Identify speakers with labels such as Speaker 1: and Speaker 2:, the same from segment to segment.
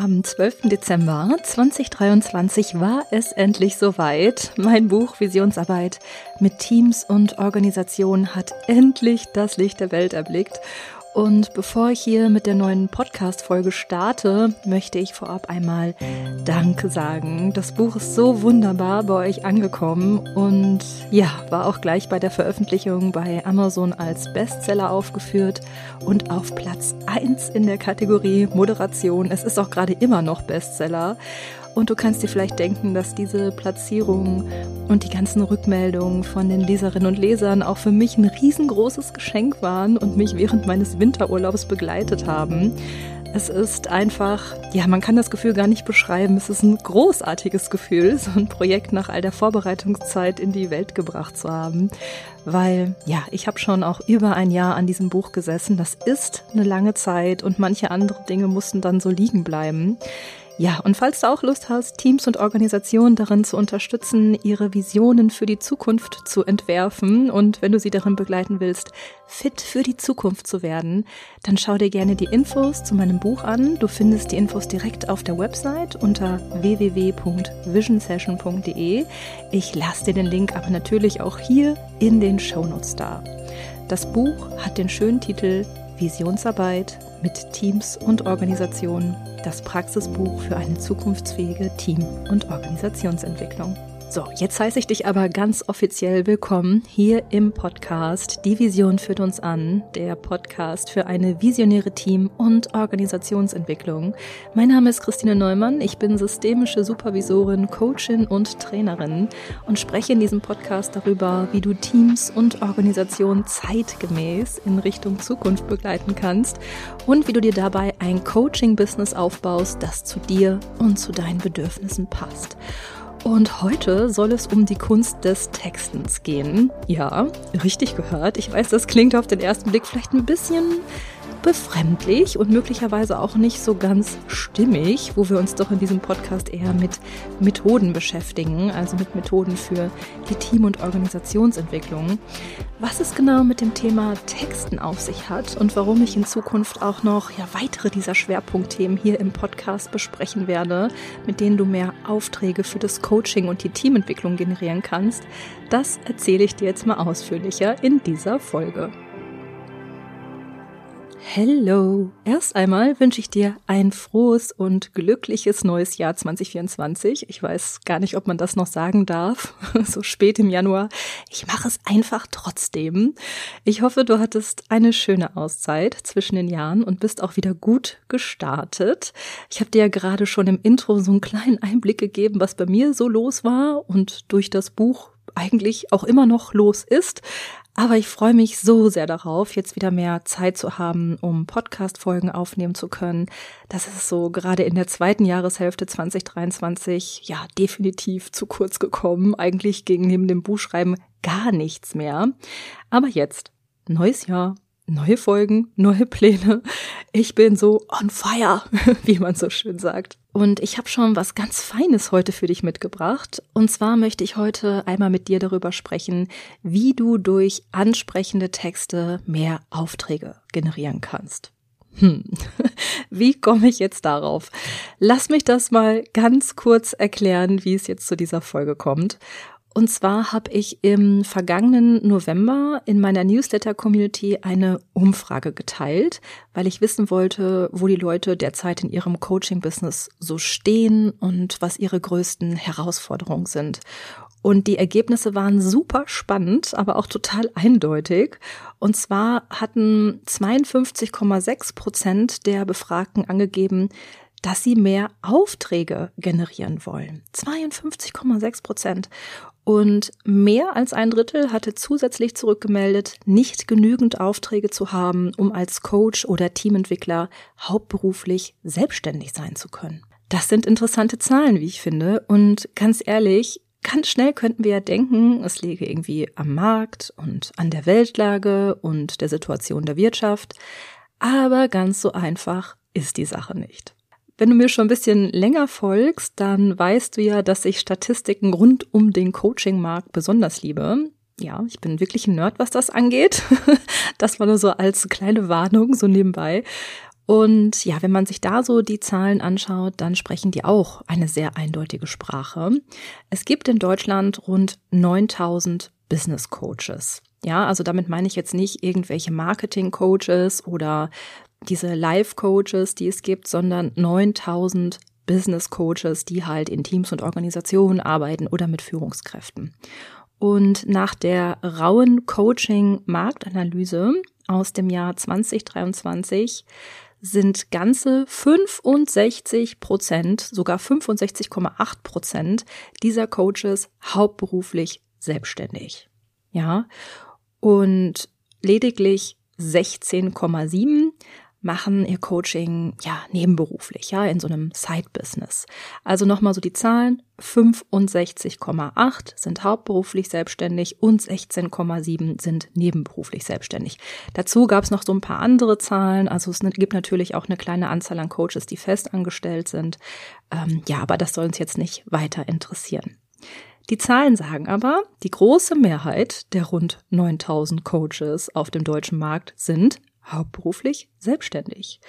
Speaker 1: Am 12. Dezember 2023 war es endlich soweit. Mein Buch Visionsarbeit mit Teams und Organisationen hat endlich das Licht der Welt erblickt und bevor ich hier mit der neuen Podcast-Folge starte, möchte ich vorab einmal Danke sagen. Das Buch ist so wunderbar bei euch angekommen und ja, war auch gleich bei der Veröffentlichung bei Amazon als Bestseller aufgeführt und auf Platz 1 in der Kategorie Moderation. Es ist auch gerade immer noch Bestseller. Und du kannst dir vielleicht denken, dass diese Platzierung und die ganzen Rückmeldungen von den Leserinnen und Lesern auch für mich ein riesengroßes Geschenk waren und mich während meines Winterurlaubs begleitet haben. Es ist einfach, ja, man kann das Gefühl gar nicht beschreiben. Es ist ein großartiges Gefühl, so ein Projekt nach all der Vorbereitungszeit in die Welt gebracht zu haben. Weil, ja, ich habe schon auch über ein Jahr an diesem Buch gesessen. Das ist eine lange Zeit und manche andere Dinge mussten dann so liegen bleiben. Ja, und falls du auch Lust hast, Teams und Organisationen darin zu unterstützen, ihre Visionen für die Zukunft zu entwerfen und wenn du sie darin begleiten willst, fit für die Zukunft zu werden, dann schau dir gerne die Infos zu meinem Buch an. Du findest die Infos direkt auf der Website unter www.visionsession.de. Ich lasse dir den Link aber natürlich auch hier in den Shownotes da. Das Buch hat den schönen Titel Visionsarbeit mit Teams und Organisationen, das Praxisbuch für eine zukunftsfähige Team- und Organisationsentwicklung. So, jetzt heiße ich dich aber ganz offiziell willkommen hier im Podcast. Die Vision führt uns an, der Podcast für eine visionäre Team- und Organisationsentwicklung. Mein Name ist Christine Neumann, ich bin systemische Supervisorin, Coachin und Trainerin und spreche in diesem Podcast darüber, wie du Teams und Organisationen zeitgemäß in Richtung Zukunft begleiten kannst und wie du dir dabei ein Coaching-Business aufbaust, das zu dir und zu deinen Bedürfnissen passt. Und heute soll es um die Kunst des Textens gehen. Ja, richtig gehört. Ich weiß, das klingt auf den ersten Blick vielleicht ein bisschen befremdlich und möglicherweise auch nicht so ganz stimmig, wo wir uns doch in diesem Podcast eher mit Methoden beschäftigen, also mit Methoden für die Team- und Organisationsentwicklung. Was es genau mit dem Thema Texten auf sich hat und warum ich in Zukunft auch noch ja, weitere dieser Schwerpunktthemen hier im Podcast besprechen werde, mit denen du mehr Aufträge für das Coaching und die Teamentwicklung generieren kannst, das erzähle ich dir jetzt mal ausführlicher in dieser Folge. Hello! Erst einmal wünsche ich dir ein frohes und glückliches neues Jahr 2024. Ich weiß gar nicht, ob man das noch sagen darf, so spät im Januar. Ich mache es einfach trotzdem. Ich hoffe, du hattest eine schöne Auszeit zwischen den Jahren und bist auch wieder gut gestartet. Ich habe dir ja gerade schon im Intro so einen kleinen Einblick gegeben, was bei mir so los war und durch das Buch eigentlich auch immer noch los ist. Aber ich freue mich so sehr darauf, jetzt wieder mehr Zeit zu haben, um Podcast-Folgen aufnehmen zu können. Das ist so gerade in der zweiten Jahreshälfte 2023 ja definitiv zu kurz gekommen. Eigentlich ging neben dem Buchschreiben gar nichts mehr. Aber jetzt, neues Jahr, neue Folgen, neue Pläne. Ich bin so on fire, wie man so schön sagt. Und ich habe schon was ganz Feines heute für dich mitgebracht. Und zwar möchte ich heute einmal mit dir darüber sprechen, wie du durch ansprechende Texte mehr Aufträge generieren kannst. Hm, wie komme ich jetzt darauf? Lass mich das mal ganz kurz erklären, wie es jetzt zu dieser Folge kommt. Und zwar habe ich im vergangenen November in meiner Newsletter-Community eine Umfrage geteilt, weil ich wissen wollte, wo die Leute derzeit in ihrem Coaching-Business so stehen und was ihre größten Herausforderungen sind. Und die Ergebnisse waren super spannend, aber auch total eindeutig. Und zwar hatten 52,6 Prozent der Befragten angegeben, dass sie mehr Aufträge generieren wollen. 52,6 Prozent. Und mehr als ein Drittel hatte zusätzlich zurückgemeldet, nicht genügend Aufträge zu haben, um als Coach oder Teamentwickler hauptberuflich selbstständig sein zu können. Das sind interessante Zahlen, wie ich finde. Und ganz ehrlich, ganz schnell könnten wir ja denken, es liege irgendwie am Markt und an der Weltlage und der Situation der Wirtschaft. Aber ganz so einfach ist die Sache nicht. Wenn du mir schon ein bisschen länger folgst, dann weißt du ja, dass ich Statistiken rund um den Coaching-Markt besonders liebe. Ja, ich bin wirklich ein Nerd, was das angeht. Das war nur so als kleine Warnung, so nebenbei. Und ja, wenn man sich da so die Zahlen anschaut, dann sprechen die auch eine sehr eindeutige Sprache. Es gibt in Deutschland rund 9000 Business Coaches. Ja, also damit meine ich jetzt nicht irgendwelche Marketing Coaches oder diese Life Coaches, die es gibt, sondern 9000 Business Coaches, die halt in Teams und Organisationen arbeiten oder mit Führungskräften. Und nach der rauen Coaching Marktanalyse aus dem Jahr 2023 sind ganze 65 Prozent, sogar 65,8 Prozent dieser Coaches hauptberuflich selbstständig. Ja, und lediglich 16,7 machen ihr Coaching ja nebenberuflich, ja, in so einem Side-Business. Also nochmal so die Zahlen. 65,8 sind hauptberuflich selbstständig und 16,7 sind nebenberuflich selbstständig. Dazu gab es noch so ein paar andere Zahlen. Also es gibt natürlich auch eine kleine Anzahl an Coaches, die festangestellt sind. Ähm, ja, aber das soll uns jetzt nicht weiter interessieren. Die Zahlen sagen aber, die große Mehrheit der rund 9000 Coaches auf dem deutschen Markt sind hauptberuflich selbstständig.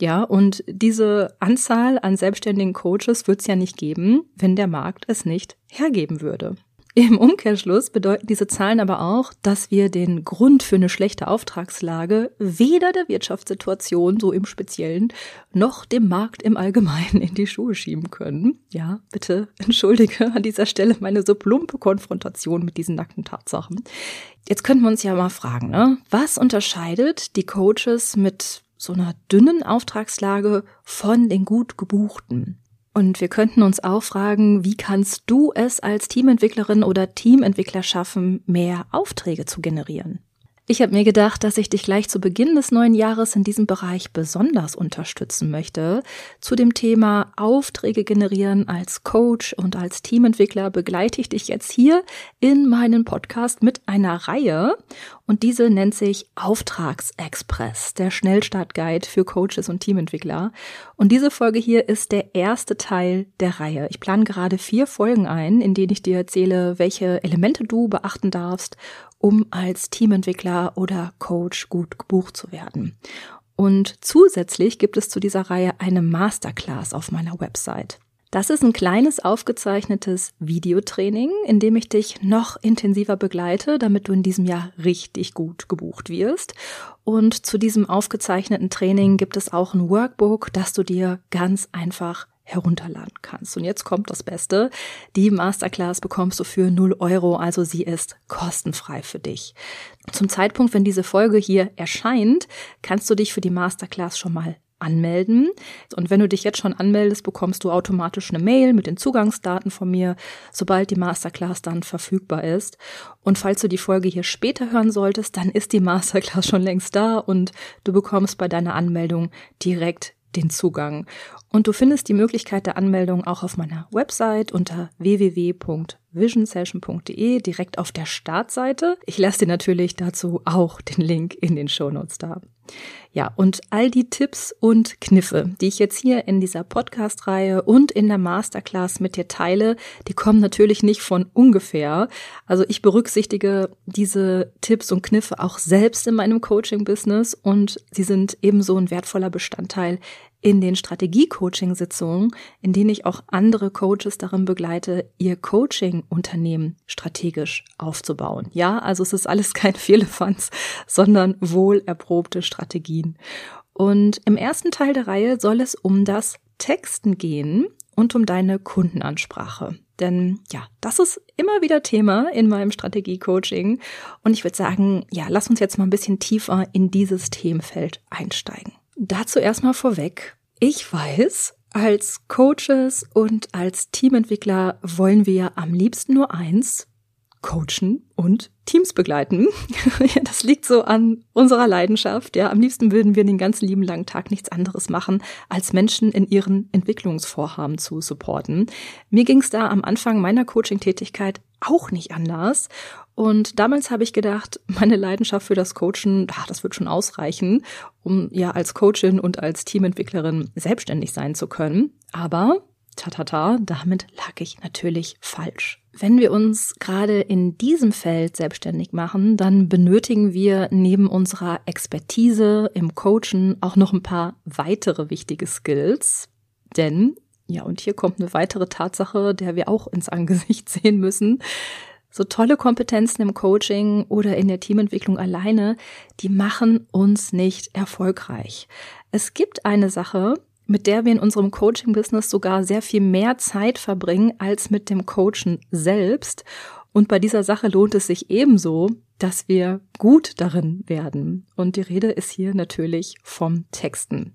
Speaker 1: Ja, und diese Anzahl an selbstständigen Coaches wird es ja nicht geben, wenn der Markt es nicht hergeben würde. Im Umkehrschluss bedeuten diese Zahlen aber auch, dass wir den Grund für eine schlechte Auftragslage weder der Wirtschaftssituation so im Speziellen noch dem Markt im Allgemeinen in die Schuhe schieben können. Ja, bitte entschuldige an dieser Stelle meine so plumpe Konfrontation mit diesen nackten Tatsachen. Jetzt könnten wir uns ja mal fragen, ne? was unterscheidet die Coaches mit so einer dünnen Auftragslage von den gut gebuchten? Und wir könnten uns auch fragen, wie kannst du es als Teamentwicklerin oder Teamentwickler schaffen, mehr Aufträge zu generieren? Ich habe mir gedacht, dass ich dich gleich zu Beginn des neuen Jahres in diesem Bereich besonders unterstützen möchte. Zu dem Thema Aufträge generieren als Coach und als Teamentwickler begleite ich dich jetzt hier in meinen Podcast mit einer Reihe und diese nennt sich Auftragsexpress, der Schnellstartguide für Coaches und Teamentwickler. Und diese Folge hier ist der erste Teil der Reihe. Ich plane gerade vier Folgen ein, in denen ich dir erzähle, welche Elemente du beachten darfst, um als Teamentwickler oder Coach gut gebucht zu werden. Und zusätzlich gibt es zu dieser Reihe eine Masterclass auf meiner Website. Das ist ein kleines aufgezeichnetes Videotraining, in dem ich dich noch intensiver begleite, damit du in diesem Jahr richtig gut gebucht wirst. Und zu diesem aufgezeichneten Training gibt es auch ein Workbook, das du dir ganz einfach herunterladen kannst. Und jetzt kommt das Beste. Die Masterclass bekommst du für 0 Euro, also sie ist kostenfrei für dich. Zum Zeitpunkt, wenn diese Folge hier erscheint, kannst du dich für die Masterclass schon mal anmelden. Und wenn du dich jetzt schon anmeldest, bekommst du automatisch eine Mail mit den Zugangsdaten von mir, sobald die Masterclass dann verfügbar ist. Und falls du die Folge hier später hören solltest, dann ist die Masterclass schon längst da und du bekommst bei deiner Anmeldung direkt den Zugang. Und du findest die Möglichkeit der Anmeldung auch auf meiner Website unter www.visionsession.de direkt auf der Startseite. Ich lasse dir natürlich dazu auch den Link in den Shownotes da. Ja, und all die Tipps und Kniffe, die ich jetzt hier in dieser Podcast-Reihe und in der Masterclass mit dir teile, die kommen natürlich nicht von ungefähr. Also ich berücksichtige diese Tipps und Kniffe auch selbst in meinem Coaching-Business und sie sind ebenso ein wertvoller Bestandteil in den Strategie-Coaching-Sitzungen, in denen ich auch andere Coaches darin begleite, ihr Coaching-Unternehmen strategisch aufzubauen. Ja, also es ist alles kein Firlefanz, sondern wohl erprobte Strategien. Und im ersten Teil der Reihe soll es um das Texten gehen und um deine Kundenansprache. Denn ja, das ist immer wieder Thema in meinem Strategie-Coaching. Und ich würde sagen, ja, lass uns jetzt mal ein bisschen tiefer in dieses Themenfeld einsteigen. Dazu erstmal vorweg. Ich weiß, als Coaches und als Teamentwickler wollen wir am liebsten nur eins, coachen und Teams begleiten. das liegt so an unserer Leidenschaft. Ja, am liebsten würden wir den ganzen lieben langen Tag nichts anderes machen, als Menschen in ihren Entwicklungsvorhaben zu supporten. Mir ging es da am Anfang meiner Coaching-Tätigkeit auch nicht anders. Und damals habe ich gedacht, meine Leidenschaft für das Coachen, ach, das wird schon ausreichen, um ja als Coachin und als Teamentwicklerin selbstständig sein zu können. Aber Tatata, damit lag ich natürlich falsch. Wenn wir uns gerade in diesem Feld selbstständig machen, dann benötigen wir neben unserer Expertise im Coachen auch noch ein paar weitere wichtige Skills. Denn, ja, und hier kommt eine weitere Tatsache, der wir auch ins Angesicht sehen müssen. So tolle Kompetenzen im Coaching oder in der Teamentwicklung alleine, die machen uns nicht erfolgreich. Es gibt eine Sache, mit der wir in unserem Coaching-Business sogar sehr viel mehr Zeit verbringen als mit dem Coachen selbst. Und bei dieser Sache lohnt es sich ebenso, dass wir gut darin werden. Und die Rede ist hier natürlich vom Texten.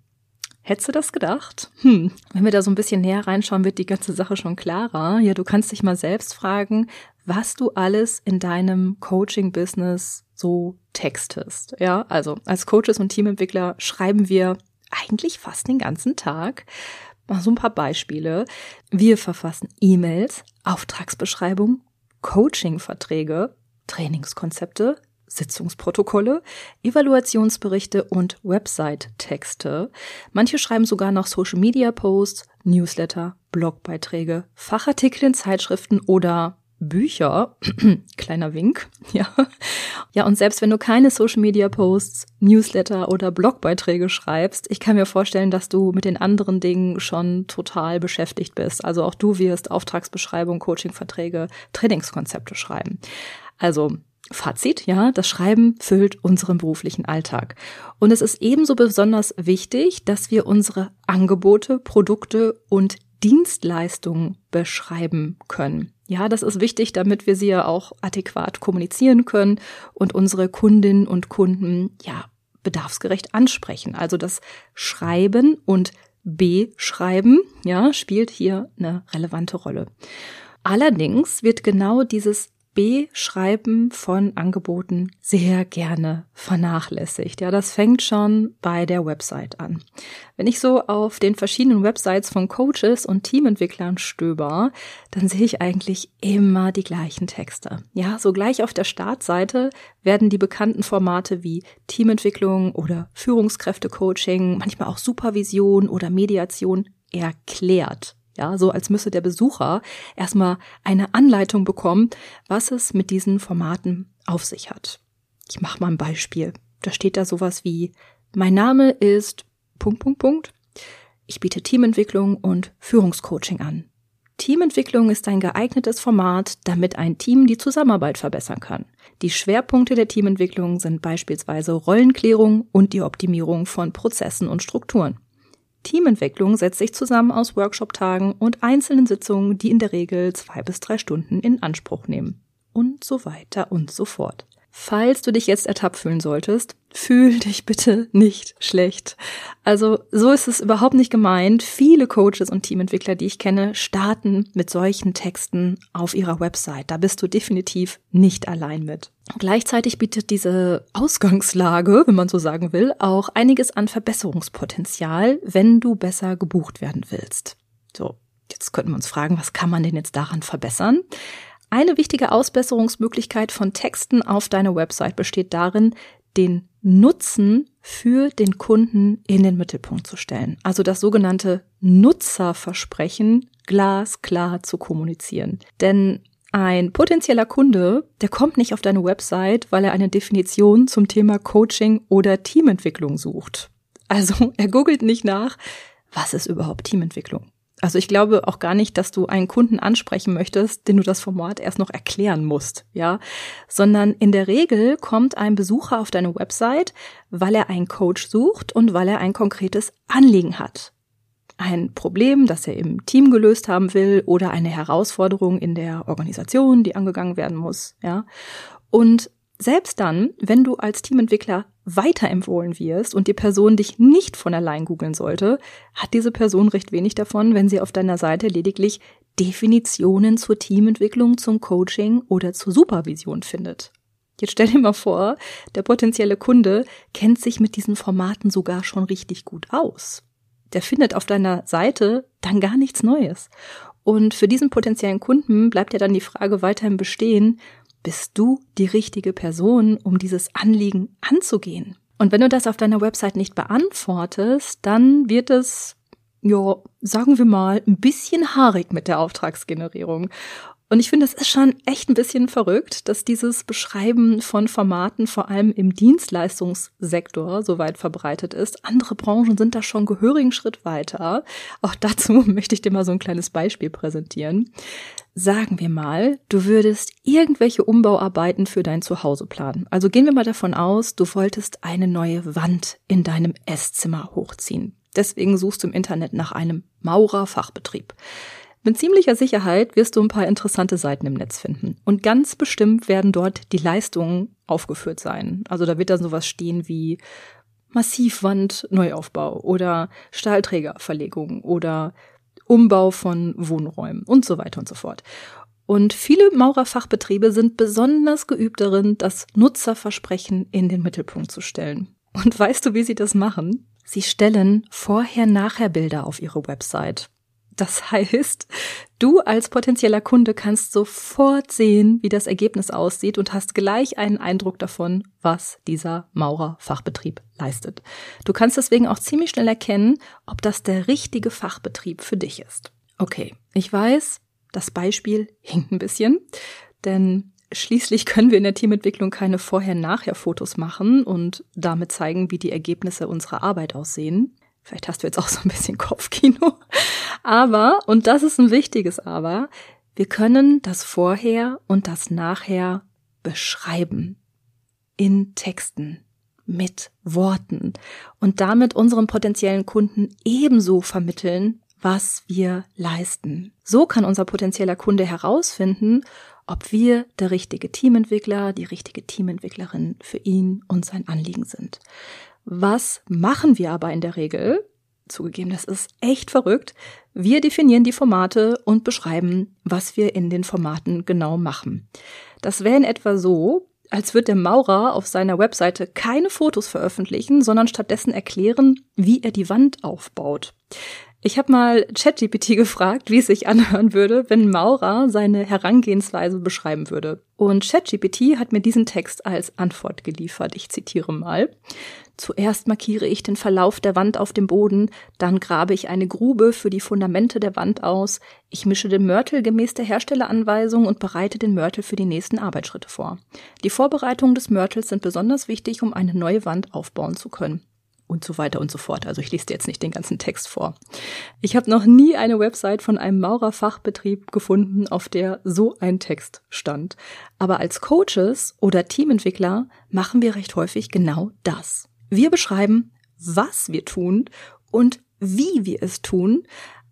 Speaker 1: Hättest du das gedacht? Hm. Wenn wir da so ein bisschen näher reinschauen, wird die ganze Sache schon klarer. Ja, du kannst dich mal selbst fragen, was du alles in deinem Coaching-Business so textest. Ja, also als Coaches und Teamentwickler schreiben wir eigentlich fast den ganzen Tag. Mal so ein paar Beispiele. Wir verfassen E-Mails, Auftragsbeschreibungen, Coaching-Verträge, Trainingskonzepte, Sitzungsprotokolle, Evaluationsberichte und Website-Texte. Manche schreiben sogar noch Social-Media-Posts, Newsletter, Blogbeiträge, Fachartikel in Zeitschriften oder Bücher. Kleiner Wink, ja. Ja, und selbst wenn du keine Social Media Posts, Newsletter oder Blogbeiträge schreibst, ich kann mir vorstellen, dass du mit den anderen Dingen schon total beschäftigt bist. Also auch du wirst Auftragsbeschreibung, Coachingverträge, Trainingskonzepte schreiben. Also Fazit, ja, das Schreiben füllt unseren beruflichen Alltag. Und es ist ebenso besonders wichtig, dass wir unsere Angebote, Produkte und Dienstleistungen beschreiben können. Ja, das ist wichtig, damit wir sie ja auch adäquat kommunizieren können und unsere Kundinnen und Kunden ja bedarfsgerecht ansprechen. Also das Schreiben und Beschreiben, ja, spielt hier eine relevante Rolle. Allerdings wird genau dieses Beschreiben von Angeboten sehr gerne vernachlässigt. Ja, das fängt schon bei der Website an. Wenn ich so auf den verschiedenen Websites von Coaches und Teamentwicklern stöber, dann sehe ich eigentlich immer die gleichen Texte. Ja, so gleich auf der Startseite werden die bekannten Formate wie Teamentwicklung oder Führungskräftecoaching, manchmal auch Supervision oder Mediation erklärt. Ja, so als müsse der Besucher erstmal eine Anleitung bekommen, was es mit diesen Formaten auf sich hat. Ich mache mal ein Beispiel. Da steht da sowas wie, mein Name ist Punkt, Punkt, Punkt. Ich biete Teamentwicklung und Führungscoaching an. Teamentwicklung ist ein geeignetes Format, damit ein Team die Zusammenarbeit verbessern kann. Die Schwerpunkte der Teamentwicklung sind beispielsweise Rollenklärung und die Optimierung von Prozessen und Strukturen. Teamentwicklung setzt sich zusammen aus Workshop-Tagen und einzelnen Sitzungen, die in der Regel zwei bis drei Stunden in Anspruch nehmen. Und so weiter und so fort. Falls du dich jetzt ertappt fühlen solltest, fühl dich bitte nicht schlecht. Also so ist es überhaupt nicht gemeint. Viele Coaches und Teamentwickler, die ich kenne, starten mit solchen Texten auf ihrer Website. Da bist du definitiv nicht allein mit. Gleichzeitig bietet diese Ausgangslage, wenn man so sagen will, auch einiges an Verbesserungspotenzial, wenn du besser gebucht werden willst. So, jetzt könnten wir uns fragen, was kann man denn jetzt daran verbessern? Eine wichtige Ausbesserungsmöglichkeit von Texten auf deiner Website besteht darin, den Nutzen für den Kunden in den Mittelpunkt zu stellen. Also das sogenannte Nutzerversprechen glasklar zu kommunizieren. Denn ein potenzieller Kunde, der kommt nicht auf deine Website, weil er eine Definition zum Thema Coaching oder Teamentwicklung sucht. Also er googelt nicht nach, was ist überhaupt Teamentwicklung? Also ich glaube auch gar nicht, dass du einen Kunden ansprechen möchtest, den du das Format erst noch erklären musst, ja, sondern in der Regel kommt ein Besucher auf deine Website, weil er einen Coach sucht und weil er ein konkretes Anliegen hat. Ein Problem, das er im Team gelöst haben will oder eine Herausforderung in der Organisation, die angegangen werden muss, ja. Und selbst dann, wenn du als Teamentwickler weiterempfohlen wirst und die Person dich nicht von allein googeln sollte, hat diese Person recht wenig davon, wenn sie auf deiner Seite lediglich Definitionen zur Teamentwicklung, zum Coaching oder zur Supervision findet. Jetzt stell dir mal vor, der potenzielle Kunde kennt sich mit diesen Formaten sogar schon richtig gut aus. Der findet auf deiner Seite dann gar nichts Neues. Und für diesen potenziellen Kunden bleibt ja dann die Frage weiterhin bestehen, bist du die richtige Person, um dieses Anliegen anzugehen? Und wenn du das auf deiner Website nicht beantwortest, dann wird es ja, sagen wir mal, ein bisschen haarig mit der Auftragsgenerierung. Und ich finde, das ist schon echt ein bisschen verrückt, dass dieses Beschreiben von Formaten vor allem im Dienstleistungssektor so weit verbreitet ist. Andere Branchen sind da schon gehörigen Schritt weiter. Auch dazu möchte ich dir mal so ein kleines Beispiel präsentieren. Sagen wir mal, du würdest irgendwelche Umbauarbeiten für dein Zuhause planen. Also gehen wir mal davon aus, du wolltest eine neue Wand in deinem Esszimmer hochziehen. Deswegen suchst du im Internet nach einem Maurerfachbetrieb. Mit ziemlicher Sicherheit wirst du ein paar interessante Seiten im Netz finden. Und ganz bestimmt werden dort die Leistungen aufgeführt sein. Also da wird dann sowas stehen wie Massivwand Neuaufbau oder Stahlträgerverlegung oder Umbau von Wohnräumen und so weiter und so fort. Und viele Maurerfachbetriebe sind besonders geübt darin, das Nutzerversprechen in den Mittelpunkt zu stellen. Und weißt du, wie sie das machen? Sie stellen Vorher-Nachher-Bilder auf ihre Website. Das heißt, du als potenzieller Kunde kannst sofort sehen, wie das Ergebnis aussieht und hast gleich einen Eindruck davon, was dieser Maurerfachbetrieb leistet. Du kannst deswegen auch ziemlich schnell erkennen, ob das der richtige Fachbetrieb für dich ist. Okay, ich weiß, das Beispiel hinkt ein bisschen, denn schließlich können wir in der Teamentwicklung keine Vorher-Nachher-Fotos machen und damit zeigen, wie die Ergebnisse unserer Arbeit aussehen. Vielleicht hast du jetzt auch so ein bisschen Kopfkino. Aber, und das ist ein wichtiges Aber, wir können das Vorher und das Nachher beschreiben. In Texten, mit Worten und damit unserem potenziellen Kunden ebenso vermitteln, was wir leisten. So kann unser potenzieller Kunde herausfinden, ob wir der richtige Teamentwickler, die richtige Teamentwicklerin für ihn und sein Anliegen sind. Was machen wir aber in der Regel? Zugegeben, das ist echt verrückt. Wir definieren die Formate und beschreiben, was wir in den Formaten genau machen. Das wäre in etwa so, als wird der Maurer auf seiner Webseite keine Fotos veröffentlichen, sondern stattdessen erklären, wie er die Wand aufbaut. Ich habe mal ChatGPT gefragt, wie es sich anhören würde, wenn Maurer seine Herangehensweise beschreiben würde. Und ChatGPT hat mir diesen Text als Antwort geliefert. Ich zitiere mal. Zuerst markiere ich den Verlauf der Wand auf dem Boden, dann grabe ich eine Grube für die Fundamente der Wand aus, ich mische den Mörtel gemäß der Herstelleranweisung und bereite den Mörtel für die nächsten Arbeitsschritte vor. Die Vorbereitungen des Mörtels sind besonders wichtig, um eine neue Wand aufbauen zu können und so weiter und so fort. Also ich lese dir jetzt nicht den ganzen Text vor. Ich habe noch nie eine Website von einem Maurerfachbetrieb gefunden, auf der so ein Text stand. Aber als Coaches oder Teamentwickler machen wir recht häufig genau das. Wir beschreiben, was wir tun und wie wir es tun,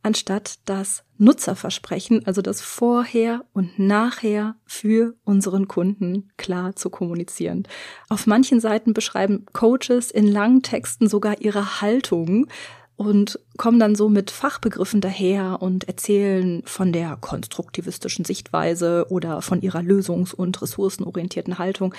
Speaker 1: anstatt das Nutzerversprechen, also das Vorher und Nachher für unseren Kunden klar zu kommunizieren. Auf manchen Seiten beschreiben Coaches in langen Texten sogar ihre Haltung und kommen dann so mit Fachbegriffen daher und erzählen von der konstruktivistischen Sichtweise oder von ihrer lösungs- und ressourcenorientierten Haltung.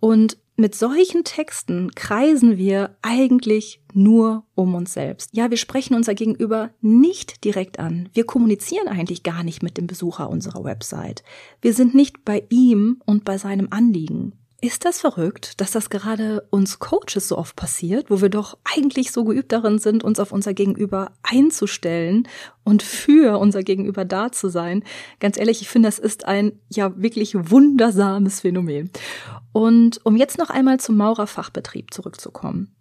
Speaker 1: Und mit solchen Texten kreisen wir eigentlich nur um uns selbst. Ja, wir sprechen unser Gegenüber nicht direkt an. Wir kommunizieren eigentlich gar nicht mit dem Besucher unserer Website. Wir sind nicht bei ihm und bei seinem Anliegen. Ist das verrückt, dass das gerade uns Coaches so oft passiert, wo wir doch eigentlich so geübt darin sind, uns auf unser Gegenüber einzustellen und für unser Gegenüber da zu sein? Ganz ehrlich, ich finde, das ist ein ja wirklich wundersames Phänomen. Und um jetzt noch einmal zum Maurerfachbetrieb zurückzukommen.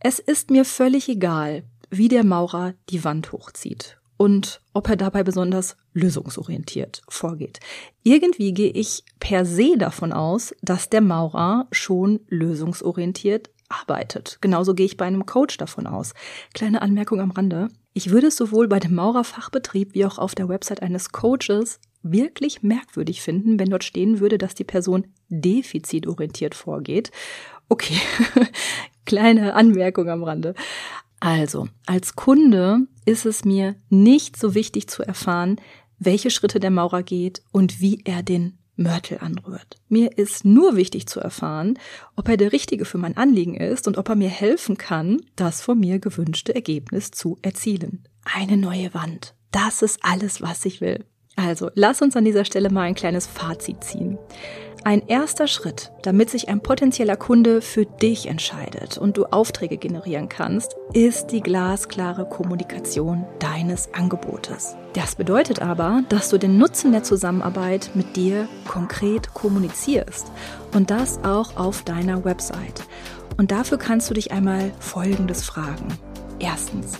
Speaker 1: Es ist mir völlig egal, wie der Maurer die Wand hochzieht und ob er dabei besonders lösungsorientiert vorgeht. Irgendwie gehe ich per se davon aus, dass der Maurer schon lösungsorientiert arbeitet. Genauso gehe ich bei einem Coach davon aus. Kleine Anmerkung am Rande. Ich würde es sowohl bei dem Maurerfachbetrieb wie auch auf der Website eines Coaches wirklich merkwürdig finden, wenn dort stehen würde, dass die Person defizitorientiert vorgeht. Okay, kleine Anmerkung am Rande. Also, als Kunde ist es mir nicht so wichtig zu erfahren, welche Schritte der Maurer geht und wie er den Mörtel anrührt. Mir ist nur wichtig zu erfahren, ob er der Richtige für mein Anliegen ist und ob er mir helfen kann, das von mir gewünschte Ergebnis zu erzielen. Eine neue Wand. Das ist alles, was ich will. Also, lass uns an dieser Stelle mal ein kleines Fazit ziehen. Ein erster Schritt, damit sich ein potenzieller Kunde für dich entscheidet und du Aufträge generieren kannst, ist die glasklare Kommunikation deines Angebotes. Das bedeutet aber, dass du den Nutzen der Zusammenarbeit mit dir konkret kommunizierst und das auch auf deiner Website. Und dafür kannst du dich einmal Folgendes fragen. Erstens,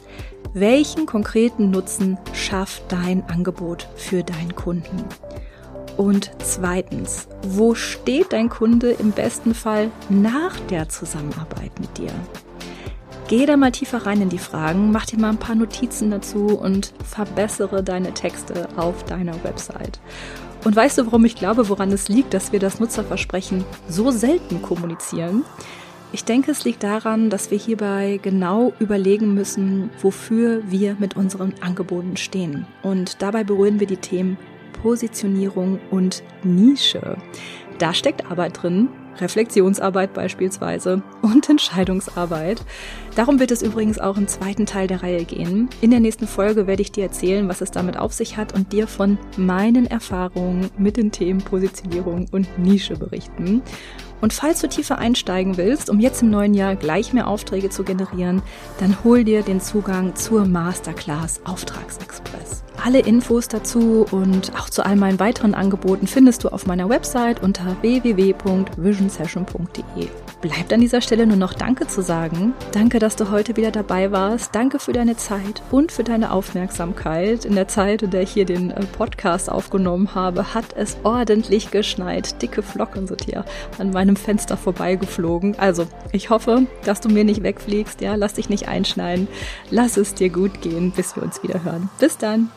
Speaker 1: welchen konkreten Nutzen schafft dein Angebot für deinen Kunden? Und zweitens, wo steht dein Kunde im besten Fall nach der Zusammenarbeit mit dir? Geh da mal tiefer rein in die Fragen, mach dir mal ein paar Notizen dazu und verbessere deine Texte auf deiner Website. Und weißt du, warum ich glaube, woran es liegt, dass wir das Nutzerversprechen so selten kommunizieren? Ich denke, es liegt daran, dass wir hierbei genau überlegen müssen, wofür wir mit unseren Angeboten stehen. Und dabei berühren wir die Themen Positionierung und Nische. Da steckt Arbeit drin, Reflexionsarbeit beispielsweise und Entscheidungsarbeit. Darum wird es übrigens auch im zweiten Teil der Reihe gehen. In der nächsten Folge werde ich dir erzählen, was es damit auf sich hat und dir von meinen Erfahrungen mit den Themen Positionierung und Nische berichten. Und falls du tiefer einsteigen willst, um jetzt im neuen Jahr gleich mehr Aufträge zu generieren, dann hol dir den Zugang zur Masterclass Auftragsexpress. Alle Infos dazu und auch zu all meinen weiteren Angeboten findest du auf meiner Website unter www.visionsession.de. Bleibt an dieser Stelle nur noch Danke zu sagen. Danke, dass du heute wieder dabei warst. Danke für deine Zeit und für deine Aufmerksamkeit. In der Zeit, in der ich hier den äh, Podcast aufgenommen habe, hat es ordentlich geschneit. Dicke Flocken sind hier an meinem Fenster vorbeigeflogen. Also, ich hoffe, dass du mir nicht wegfliegst. Ja, lass dich nicht einschneiden. Lass es dir gut gehen, bis wir uns wieder hören. Bis dann.